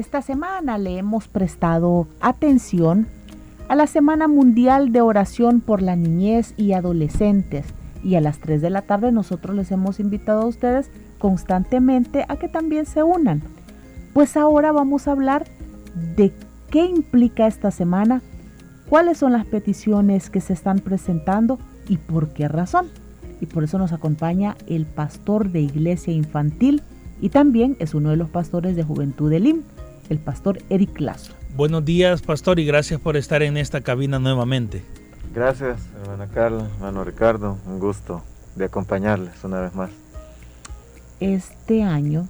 Esta semana le hemos prestado atención a la Semana Mundial de Oración por la Niñez y Adolescentes y a las 3 de la tarde nosotros les hemos invitado a ustedes constantemente a que también se unan. Pues ahora vamos a hablar de qué implica esta semana, cuáles son las peticiones que se están presentando y por qué razón. Y por eso nos acompaña el pastor de Iglesia Infantil y también es uno de los pastores de Juventud del IM el pastor Eric Lazo. Buenos días, pastor, y gracias por estar en esta cabina nuevamente. Gracias, hermana Carla, hermano Ricardo, un gusto de acompañarles una vez más. Este año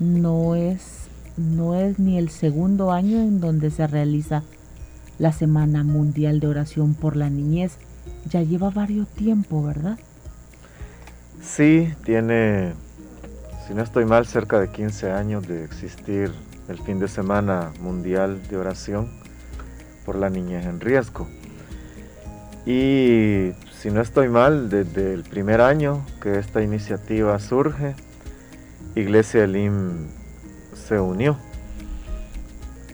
no es, no es ni el segundo año en donde se realiza la Semana Mundial de Oración por la Niñez. Ya lleva varios tiempo, ¿verdad? Sí, tiene, si no estoy mal, cerca de 15 años de existir el fin de semana mundial de oración por la niñez en riesgo. Y si no estoy mal, desde el primer año que esta iniciativa surge, Iglesia Elim se unió.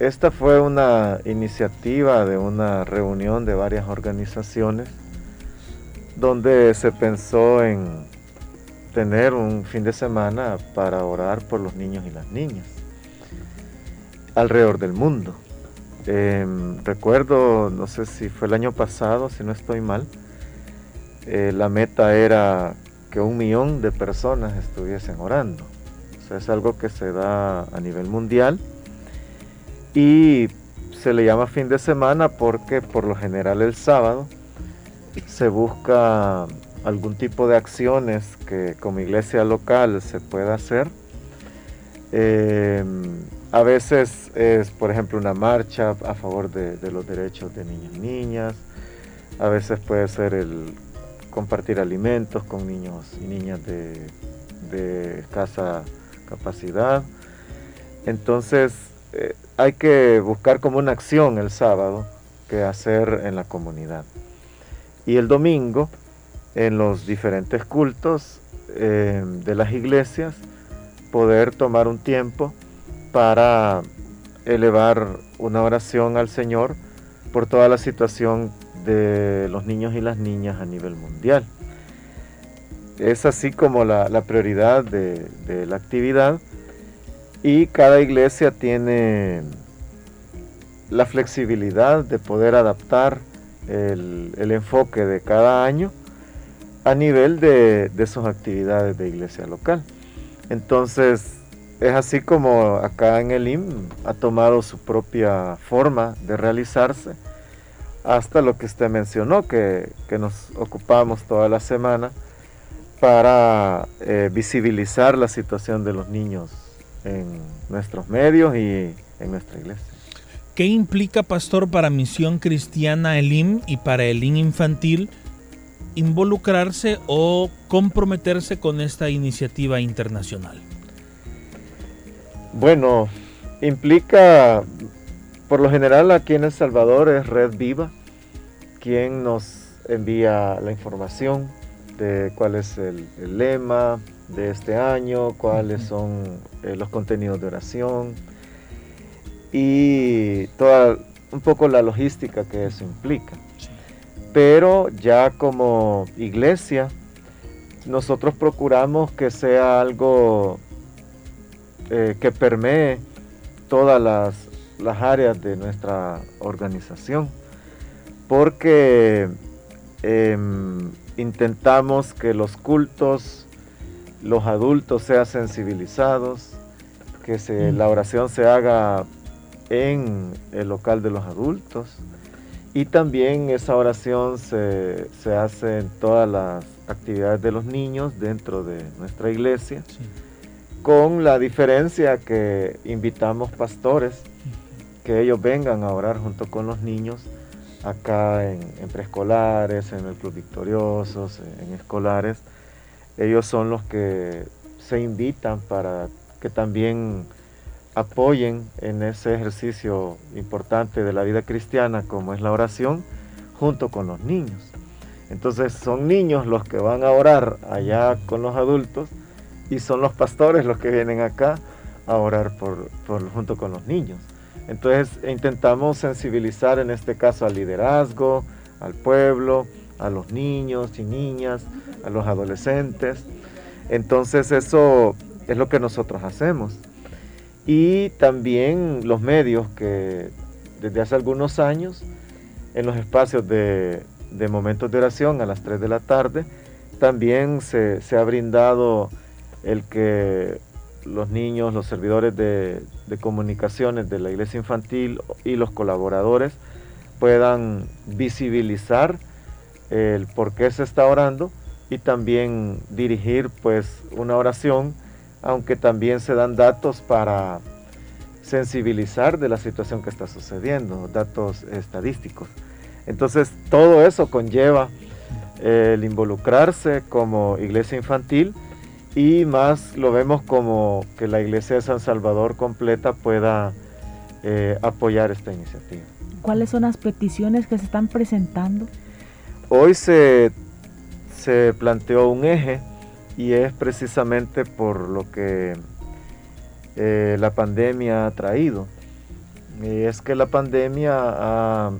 Esta fue una iniciativa de una reunión de varias organizaciones donde se pensó en tener un fin de semana para orar por los niños y las niñas alrededor del mundo. Em, recuerdo, no sé si fue el año pasado, si no estoy mal, eh, la meta era que un millón de personas estuviesen orando. O sea, es algo que se da a nivel mundial y se le llama fin de semana porque por lo general el sábado se busca algún tipo de acciones que como iglesia local se pueda hacer. Em, a veces es, por ejemplo, una marcha a favor de, los derechos de niños y niñas. A veces puede ser el compartir alimentos con niños y niñas de, escasa capacidad. Entonces eh, hay que buscar como una acción el sábado que hacer en la comunidad. Y el domingo, en los diferentes cultos eh, de las iglesias, poder tomar un tiempo para elevar una oración al Señor por toda la situación de los niños y las niñas a nivel mundial. Es así como la, prioridad de, la actividad y cada iglesia tiene la flexibilidad de poder adaptar el, enfoque de cada año a nivel de, sus actividades de iglesia local. Entonces, es así como acá en el IM ha tomado su propia forma de realizarse hasta lo que usted mencionó, que, nos ocupamos toda la semana para eh, visibilizar la situación de los niños en nuestros medios y en nuestra iglesia. ¿Qué implica, pastor, para Misión Cristiana Elim y para el IM infantil involucrarse o comprometerse con esta iniciativa internacional? Bueno, implica, por lo general aquí en El Salvador es Red Viva quien nos envía la información de cuál es el, lema de este año, cuáles son eh, los contenidos de oración y toda un poco la logística que eso implica. Pero ya como iglesia, nosotros procuramos que sea algo eh, que permee todas las, áreas de nuestra organización, porque em, intentamos que los cultos, los adultos sean sensibilizados, que se, la oración se haga en el local de los adultos Y también esa oración se, hace en todas las actividades de los niños dentro de nuestra iglesia, con la diferencia que invitamos pastores que ellos vengan a orar junto con los niños acá en, preescolares, en el Club Victoriosos, en escolares. Ellos son los que se invitan para que también apoyen en ese ejercicio importante de la vida cristiana como es la oración junto con los niños. Entonces son niños los que van a orar allá con los adultos y son los pastores los que vienen acá a orar por, junto con los niños. Entonces intentamos sensibilizar en este caso al liderazgo, al pueblo, a los niños y niñas, a los adolescentes. Entonces eso es lo que nosotros hacemos y también los medios que desde hace algunos años en los espacios de, momentos de oración a las 3 de la tarde también se, ha brindado el que los niños, los servidores de, de, comunicaciones de la iglesia infantil y los colaboradores puedan visibilizar el por qué se está orando y también dirigir pues una oración aunque también se dan datos para sensibilizar de la situación que está sucediendo, datos estadísticos. Entonces, todo eso conlleva eh, el involucrarse como iglesia infantil y más lo vemos como que la iglesia de San Salvador completa pueda eh, apoyar esta iniciativa. ¿Cuáles son las peticiones que se están presentando? Hoy se, se planteó un eje y es precisamente por lo que eh, la pandemia ha traído. Y es que la pandemia ha,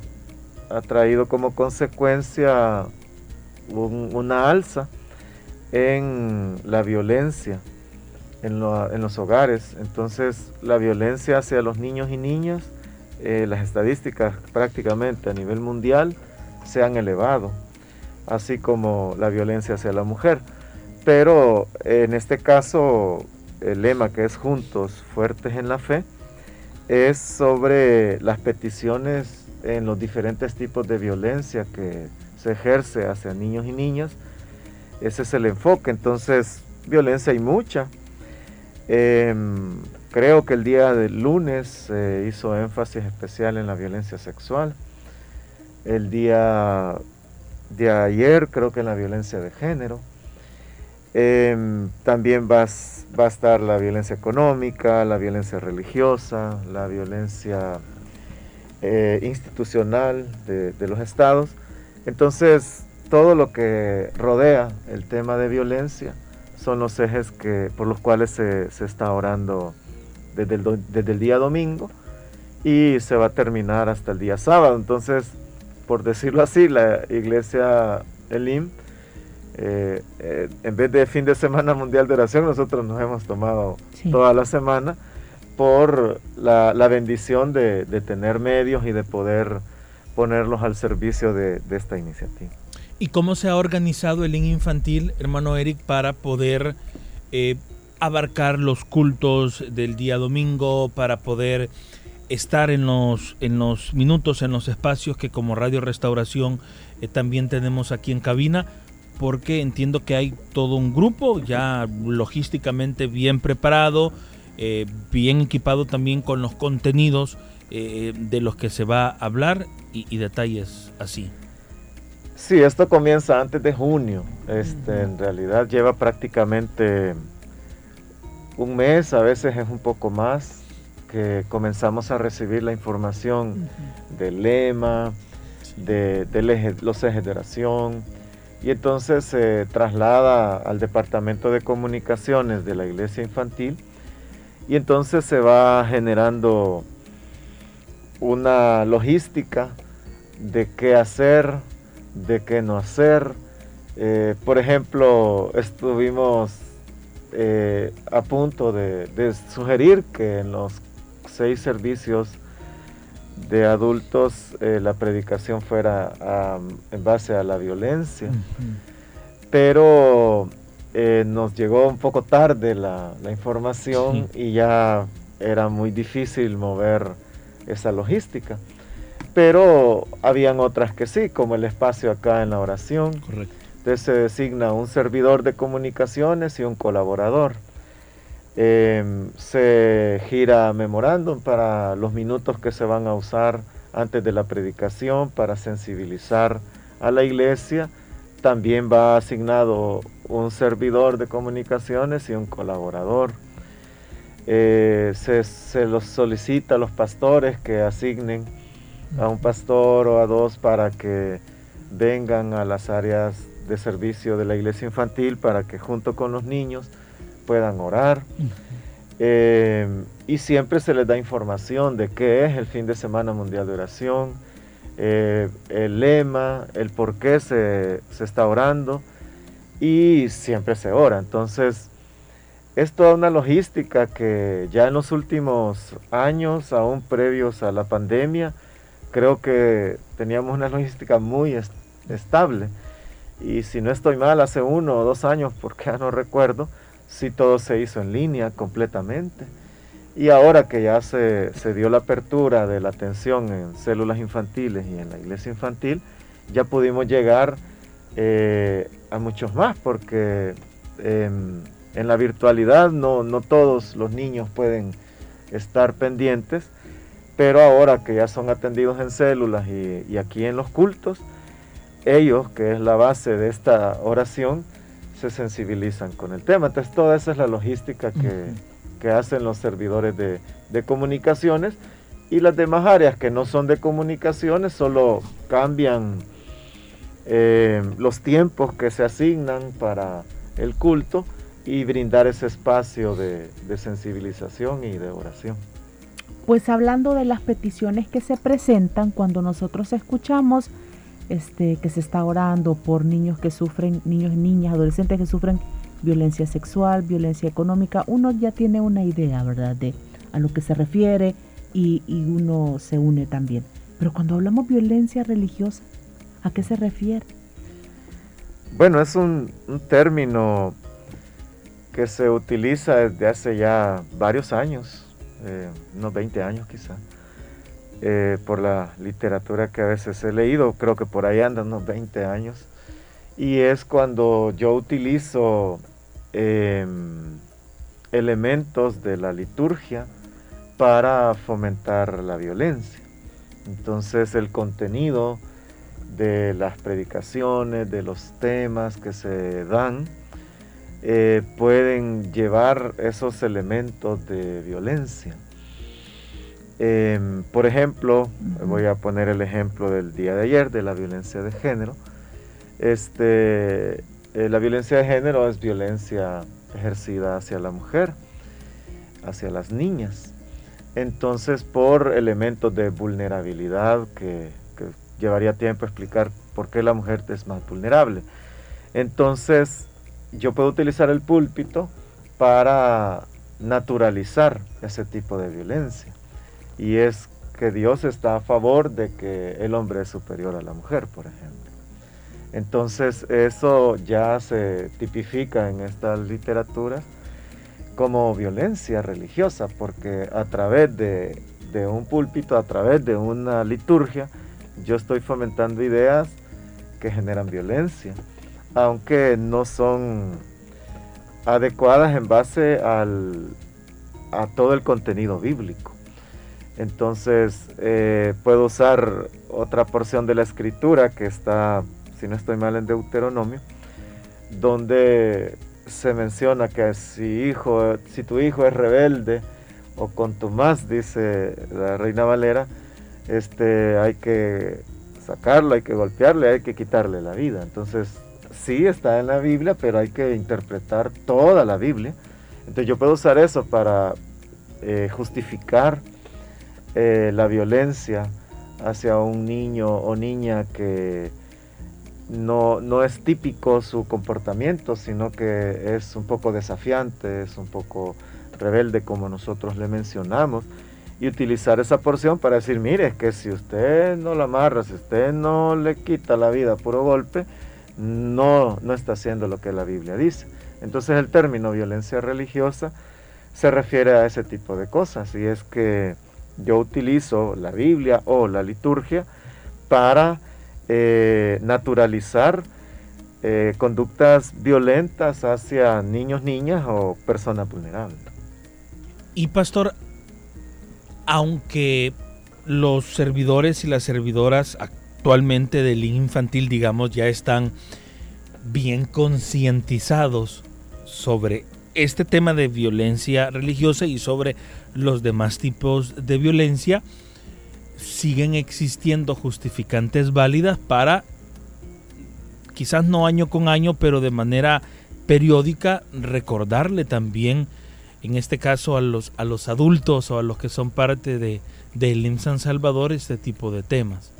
traído como consecuencia una alza en la violencia en, los hogares. Entonces la violencia hacia los niños y niñas, eh, las estadísticas prácticamente a nivel mundial se han elevado, así como la violencia hacia la mujer. Pero en este caso, el lema que es Juntos, fuertes en la fe, es sobre las peticiones en los diferentes tipos de violencia que se ejerce hacia niños y niñas. Ese es el enfoque. Entonces, violencia hay mucha. Em, creo que el día del lunes se hizo énfasis especial en la violencia sexual. El día de ayer creo que en la violencia de género. Em, también va, a estar la violencia económica, la violencia religiosa, la violencia eh, institucional de, los estados. Entonces, todo lo que rodea el tema de violencia son los ejes que, por los cuales se, está orando desde el, desde el día domingo y se va a terminar hasta el día sábado. Entonces, por decirlo así, la iglesia Elim eh, eh, en vez de fin de semana mundial de oración, nosotros nos hemos tomado toda la semana por la, bendición de, tener medios y de poder ponerlos al servicio de, esta iniciativa. ¿Y cómo se ha organizado el IN infantil, hermano Eric, para poder eh, abarcar los cultos del día domingo, para poder estar en los, en los minutos, en los espacios que como Radio Restauración también tenemos aquí en cabina? Porque entiendo que hay todo un grupo ya logísticamente bien preparado, eh, bien equipado también con los contenidos eh, de los que se va a hablar y, detalles así. Sí, esto comienza antes de junio. Este, En realidad lleva prácticamente un mes, a veces es un poco más, que comenzamos a recibir la información del lema, de, los ejes de oración, y entonces se traslada al departamento de comunicaciones de la iglesia infantil y entonces se va generando una logística de qué hacer, de qué no hacer. Eh, por ejemplo, estuvimos eh, a punto de sugerir que en los seis servicios de adultos eh, la predicación fuera en base a la violencia. Pero eh, nos llegó un poco tarde la, información y ya era muy difícil mover esa logística. pero habían otras que sí, como el espacio acá en la oración. Correcto. Entonces se designa un servidor de comunicaciones y un colaborador. Em, se gira memorándum para los minutos que se van a usar antes de la predicación para sensibilizar a la iglesia. También va asignado un servidor de comunicaciones y un colaborador. Eh, se, se, los solicita a los pastores que asignen a un pastor o a dos para que vengan a las áreas de servicio de la iglesia infantil para que junto con los niños puedan orar. Eh, y siempre se les da información de qué es el fin de semana mundial de oración, eh, el lema, el por qué se, se, está orando y siempre se ora. Entonces, es toda una logística que ya en los últimos años, aún previos a la pandemia, creo que teníamos una logística muy estable. Y si no estoy mal, hace uno o dos años, porque ya no recuerdo, si todo se hizo en línea completamente. Y ahora que ya se, dio la apertura de la atención en células infantiles y en la iglesia infantil, ya pudimos llegar eh, a muchos más, porque em, en la virtualidad no, no todos los niños pueden estar pendientes, pero ahora que ya son atendidos en células y, y aquí en los cultos, ellos, que es la base de esta oración, se sensibilizan con el tema. Entonces toda esa es la logística que, hacen los servidores de, comunicaciones y las demás áreas que no son de comunicaciones solo cambian eh, los tiempos que se asignan para el culto y brindar ese espacio de, de sensibilización y de oración. Pues hablando de las peticiones que se presentan cuando nosotros escuchamos este, que se está orando por niños que sufren, niños y niñas, adolescentes que sufren violencia sexual, violencia económica, uno ya tiene una idea, ¿verdad?, de a lo que se refiere y, uno se une también. Pero cuando hablamos violencia religiosa, ¿a qué se refiere? Bueno, es un, término que se utiliza desde hace ya varios años, eh, unos 20 años quizá. Eh, por la literatura que a veces he leído, creo que por ahí andan unos 20 años, y es cuando yo utilizo em, elementos de la liturgia para fomentar la violencia. Entonces el contenido de las predicaciones, de los temas que se dan, eh, pueden llevar esos elementos de violencia. Em, por ejemplo, voy a poner el ejemplo del día de ayer de la violencia de género. Este, eh, la violencia de género es violencia ejercida hacia la mujer, hacia las niñas. Entonces, por elementos de vulnerabilidad que, que llevaría tiempo explicar por qué la mujer es más vulnerable. Entonces, yo puedo utilizar el púlpito para naturalizar ese tipo de violencia y es que Dios está a favor de que el hombre es superior a la mujer, por ejemplo. Entonces eso ya se tipifica en esta literatura como violencia religiosa, porque a través de, un púlpito, a través de una liturgia, yo estoy fomentando ideas que generan violencia, aunque no son adecuadas en base al, a todo el contenido bíblico. Entonces eh, puedo usar otra porción de la escritura que está, si no estoy mal, en Deuteronomio, donde se menciona que si, hijo, si tu hijo es rebelde o contumaz, dice la reina Valera, este, hay que sacarlo, hay que golpearle, hay que quitarle la vida. Entonces, sí está en la Biblia, pero hay que interpretar toda la Biblia. Entonces yo puedo usar eso para eh, justificar eh, la violencia hacia un niño o niña que no, no, es típico su comportamiento, sino que es un poco desafiante, es un poco rebelde como nosotros le mencionamos, y utilizar esa porción para decir, mire, que si usted no la amarra, si usted no le quita la vida puro golpe, no, no está haciendo lo que la Biblia dice. Entonces el término violencia religiosa se refiere a ese tipo de cosas, y es que yo utilizo la Biblia o la liturgia para eh, naturalizar eh, conductas violentas hacia niños, niñas o personas vulnerables. Y pastor, aunque los servidores y las servidoras actualmente del infantil, digamos, ya están bien concientizados sobre este tema de violencia religiosa y sobre los demás tipos de violencia, siguen existiendo justificantes válidas para, quizás no año con año, pero de manera periódica, recordarle también, en este caso a los, a los adultos o a los que son parte de, del San Salvador, este tipo de temas.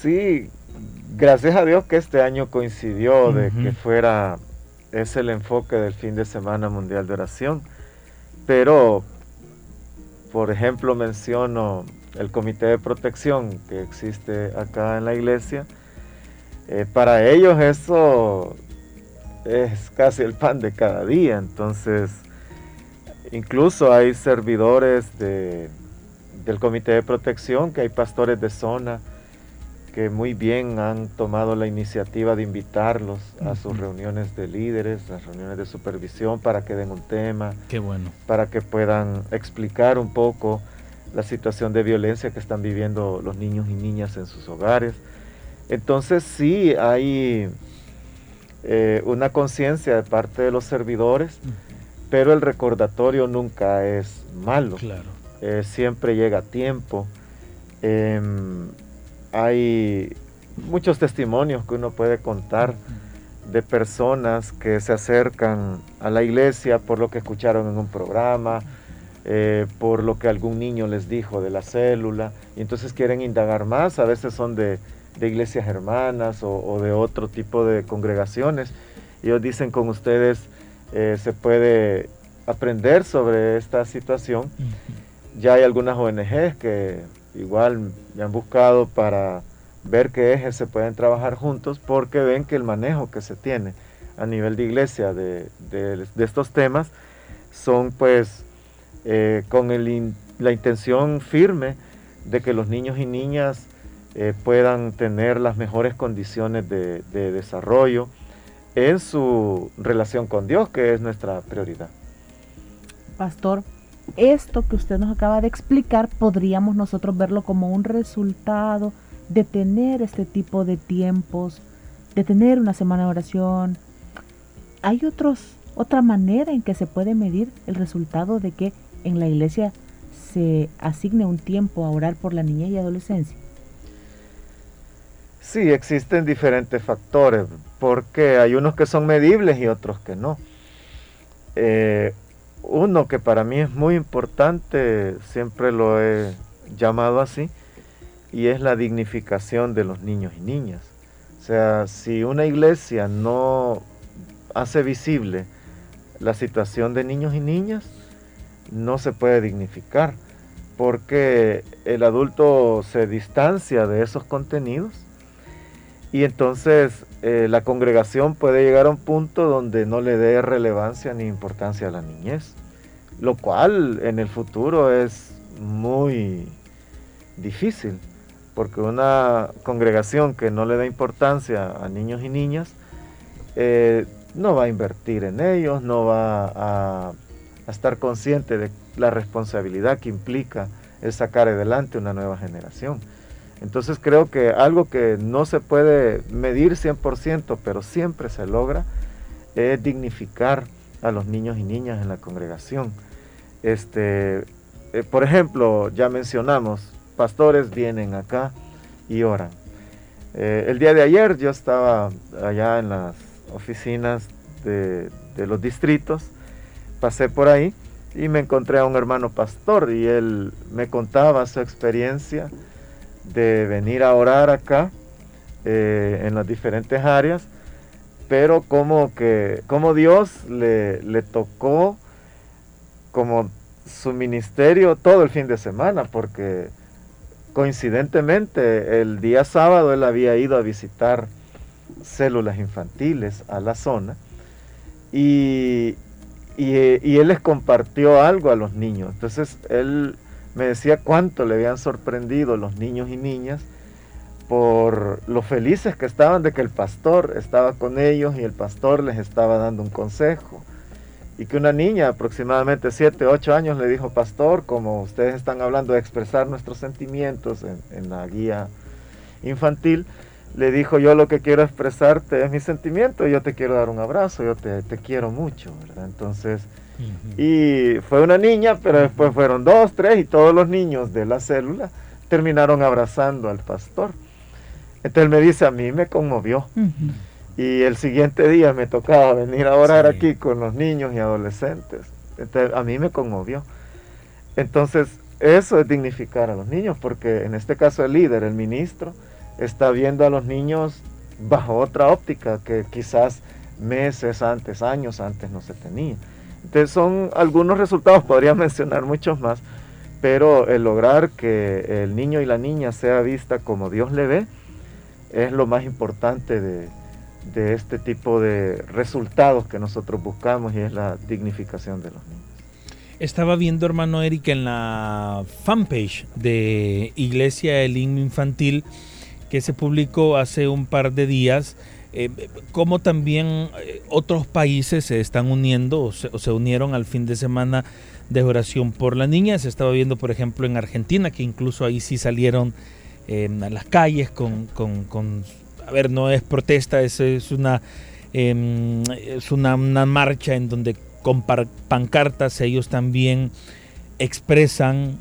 Sí, gracias a Dios que este año coincidió de que fuera es el enfoque del fin de semana mundial de oración. Pero, por ejemplo, menciono el comité de protección que existe acá en la iglesia. Eh, para ellos eso es casi el pan de cada día. Entonces, incluso hay servidores del comité de protección, que hay pastores de zona que muy bien han tomado la iniciativa de invitarlos a sus reuniones de líderes, las reuniones de supervisión para que den un tema. Qué bueno. Para que puedan explicar un poco la situación de violencia que están viviendo los niños y niñas en sus hogares. Entonces sí hay eh, una conciencia de parte de los servidores, pero el recordatorio nunca es malo. Claro. Eh, siempre llega a tiempo. Em, hay muchos testimonios que uno puede contar de personas que se acercan a la iglesia por lo que escucharon en un programa, eh, por lo que algún niño les dijo de la célula, y entonces quieren indagar más, a veces son de, iglesias hermanas o, de otro tipo de congregaciones. Ellos dicen con ustedes eh, se puede aprender sobre esta situación. Ya hay algunas ONGs que igual me han buscado para ver qué ejes se pueden trabajar juntos porque ven que el manejo que se tiene a nivel de iglesia de, estos temas son pues eh, con la intención firme de que los niños y niñas eh, puedan tener las mejores condiciones de desarrollo en su relación con Dios, que es nuestra prioridad. Pastor, esto que usted nos acaba de explicar podríamos nosotros verlo como un resultado de tener este tipo de tiempos, de tener una semana de oración. Hay otros, otra manera en que se puede medir el resultado de que en la iglesia se asigne un tiempo a orar por la niñez y adolescencia. Sí, existen diferentes factores, porque hay unos que son medibles y otros que no. Eh, uno que para mí es muy importante, siempre lo he llamado así, y es la dignificación de los niños y niñas. O sea, si una iglesia no hace visible la situación de niños y niñas, no se puede dignificar, porque el adulto se distancia de esos contenidos y entonces eh, la congregación puede llegar a un punto donde no le dé relevancia ni importancia a la niñez, lo cual en el futuro es muy difícil, porque una congregación que no le da importancia a niños y niñas, eh, no va a invertir en ellos, no va a, a estar consciente de la responsabilidad que implica el sacar adelante una nueva generación. Entonces creo que algo que no se puede medir 100%, pero siempre se logra, es dignificar a los niños y niñas en la congregación. Este, eh, por ejemplo, ya mencionamos, pastores vienen acá y oran. Eh, el día de ayer yo estaba allá en las oficinas de, de los distritos, pasé por ahí y me encontré a un hermano pastor y él me contaba su experiencia de venir a orar acá eh, en las diferentes áreas, pero como que como Dios le, le tocó como su ministerio todo el fin de semana, porque coincidentemente el día sábado él había ido a visitar células infantiles a la zona y, y, y, él les compartió algo a los niños. Entonces él me decía cuánto le habían sorprendido los niños y niñas por lo felices que estaban de que el pastor estaba con ellos y el pastor les estaba dando un consejo. Y que una niña aproximadamente 7, 8 años le dijo, pastor, como ustedes están hablando de expresar nuestros sentimientos en, la guía infantil, le dijo, yo lo que quiero expresarte es mi sentimiento, yo te quiero dar un abrazo, yo te, quiero mucho, ¿verdad? Entonces, y fue una niña, pero después fueron dos, tres, y todos los niños de la célula terminaron abrazando al pastor. Entonces él me dice, a mí me conmovió. Y el siguiente día me tocaba venir a orar aquí con los niños y adolescentes. Entonces a mí me conmovió. Entonces eso es dignificar a los niños, porque en este caso el líder, el ministro, está viendo a los niños bajo otra óptica que quizás meses antes, años antes no se tenía. Entonces son algunos resultados, podría mencionar muchos más, pero el lograr que el niño y la niña sea vista como Dios le ve, es lo más importante de, este tipo de resultados que nosotros buscamos y es la dignificación de los niños. Estaba viendo, hermano Eric, en la fanpage de Iglesia El Infantil que se publicó hace un par de días, eh, cómo también eh, otros países se están uniendo o se, unieron al fin de semana de oración por la niña. Se estaba viendo, por ejemplo, en Argentina, que incluso ahí sí salieron a las calles con, a ver, no es protesta, es, es una, em, es una, marcha en donde con pancartas ellos también expresan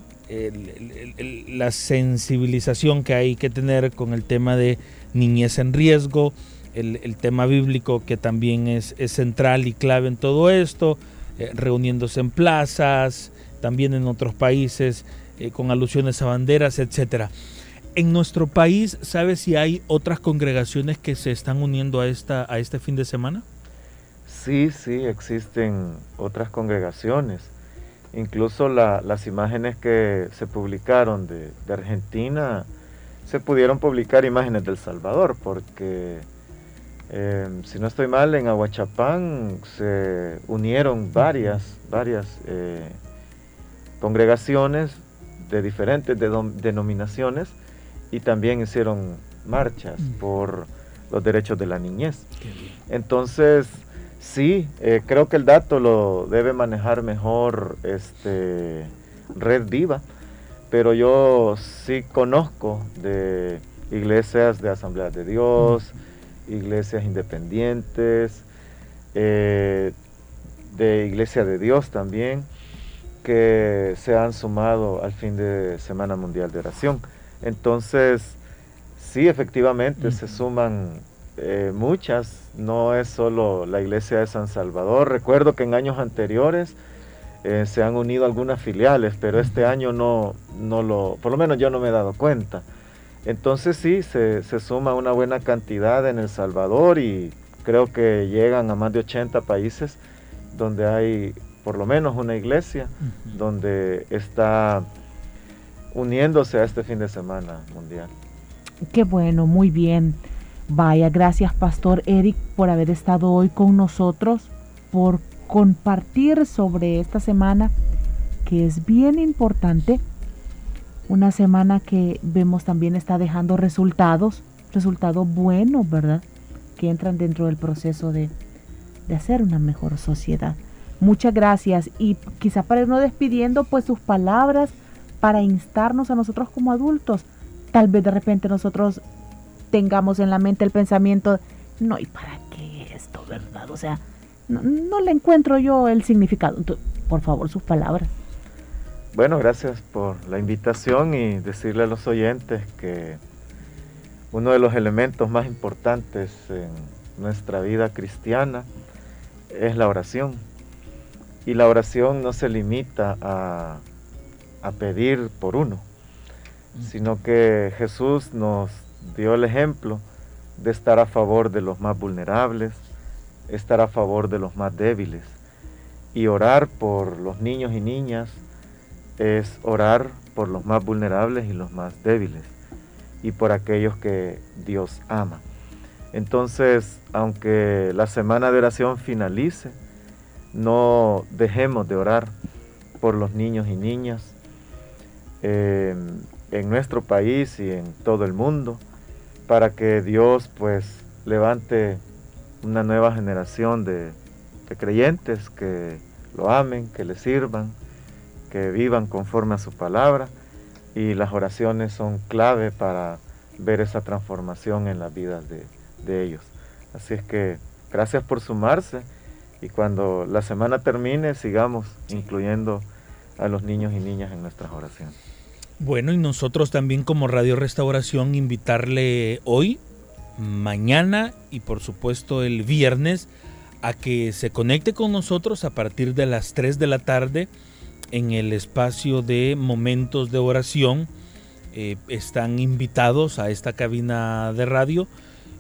la sensibilización que hay que tener con el tema de niñez en riesgo, el, tema bíblico que también es, central y clave en todo esto, eh, reuniéndose en plazas, también en otros países, eh, con alusiones a banderas, etcétera. En nuestro país, ¿sabes si hay otras congregaciones que se están uniendo a, esta, a este fin de semana? Sí, sí, existen otras congregaciones. Incluso las imágenes que se publicaron de, Argentina, se pudieron publicar imágenes del Salvador, porque em, si no estoy mal, en Aguachapán se unieron varias, varias eh, congregaciones de diferentes denominaciones y también hicieron marchas por los derechos de la niñez. Entonces, sí, eh, creo que el dato lo debe manejar mejor este, Red Viva, pero yo sí conozco de iglesias de Asamblea de Dios, iglesias independientes, eh, de Iglesia de Dios también, que se han sumado al fin de Semana Mundial de Oración. Entonces, sí, efectivamente, se suman eh, muchas, no es solo la iglesia de San Salvador. Recuerdo que en años anteriores eh, se han unido algunas filiales, pero este año no, no lo, por lo menos yo no me he dado cuenta. Entonces sí, se, suma una buena cantidad en El Salvador y creo que llegan a más de 80 países donde hay por lo menos una iglesia, donde está uniéndose a este fin de semana mundial. Qué bueno, muy bien. Vaya, gracias Pastor Eric por haber estado hoy con nosotros, por compartir sobre esta semana que es bien importante. Una semana que vemos también está dejando resultados, resultados buenos, ¿verdad? Que entran dentro del proceso de, de hacer una mejor sociedad. Muchas gracias y quizá para irnos despidiendo, pues sus palabras para instarnos a nosotros como adultos. Tal vez de repente nosotros tengamos en la mente el pensamiento, no, ¿y para qué esto, verdad? O sea, no, le encuentro yo el significado. por favor, sus palabras. Bueno, gracias por la invitación y decirle a los oyentes que uno de los elementos más importantes en nuestra vida cristiana es la oración. Y la oración no se limita a a pedir por uno, sino que Jesús nos dio el ejemplo de estar a favor de los más vulnerables, estar a favor de los más débiles. Y orar por los niños y niñas es orar por los más vulnerables y los más débiles y por aquellos que Dios ama. Entonces, aunque la semana de oración finalice, no dejemos de orar por los niños y niñas, eh, en nuestro país y en todo el mundo, para que Dios pues levante una nueva generación de, creyentes que lo amen, que le sirvan, que vivan conforme a su palabra y las oraciones son clave para ver esa transformación en las vidas de ellos. Así es que gracias por sumarse y cuando la semana termine sigamos incluyendo a los niños y niñas en nuestras oraciones. Bueno, y nosotros también como Radio Restauración invitarle hoy, mañana y por supuesto el viernes a que se conecte con nosotros a partir de las 3 de la tarde en el espacio de momentos de oración. Eh, están invitados a esta cabina de radio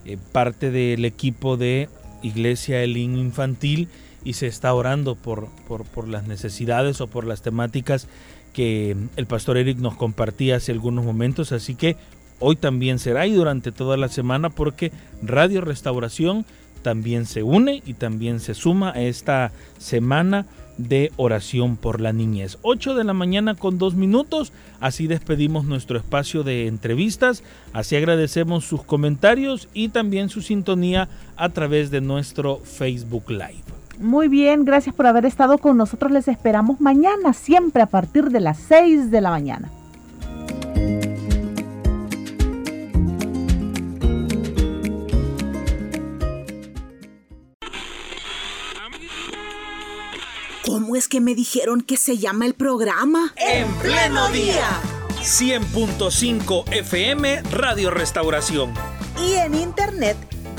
eh, parte del equipo de Iglesia Elín Infantil y se está orando por, por, por, las necesidades o por las temáticas que el pastor Eric nos compartía hace algunos momentos. Así que hoy también será y durante toda la semana porque Radio Restauración también se une y también se suma a esta semana de oración por la niñez. 8 de la mañana con dos minutos, así despedimos nuestro espacio de entrevistas, así agradecemos sus comentarios y también su sintonía a través de nuestro Facebook Live. Muy bien, gracias por haber estado con nosotros, les esperamos mañana, siempre a partir de las 6 de la mañana. ¿Cómo es que me dijeron que se llama el programa? En pleno día. 100.5 FM Radio Restauración. Y en internet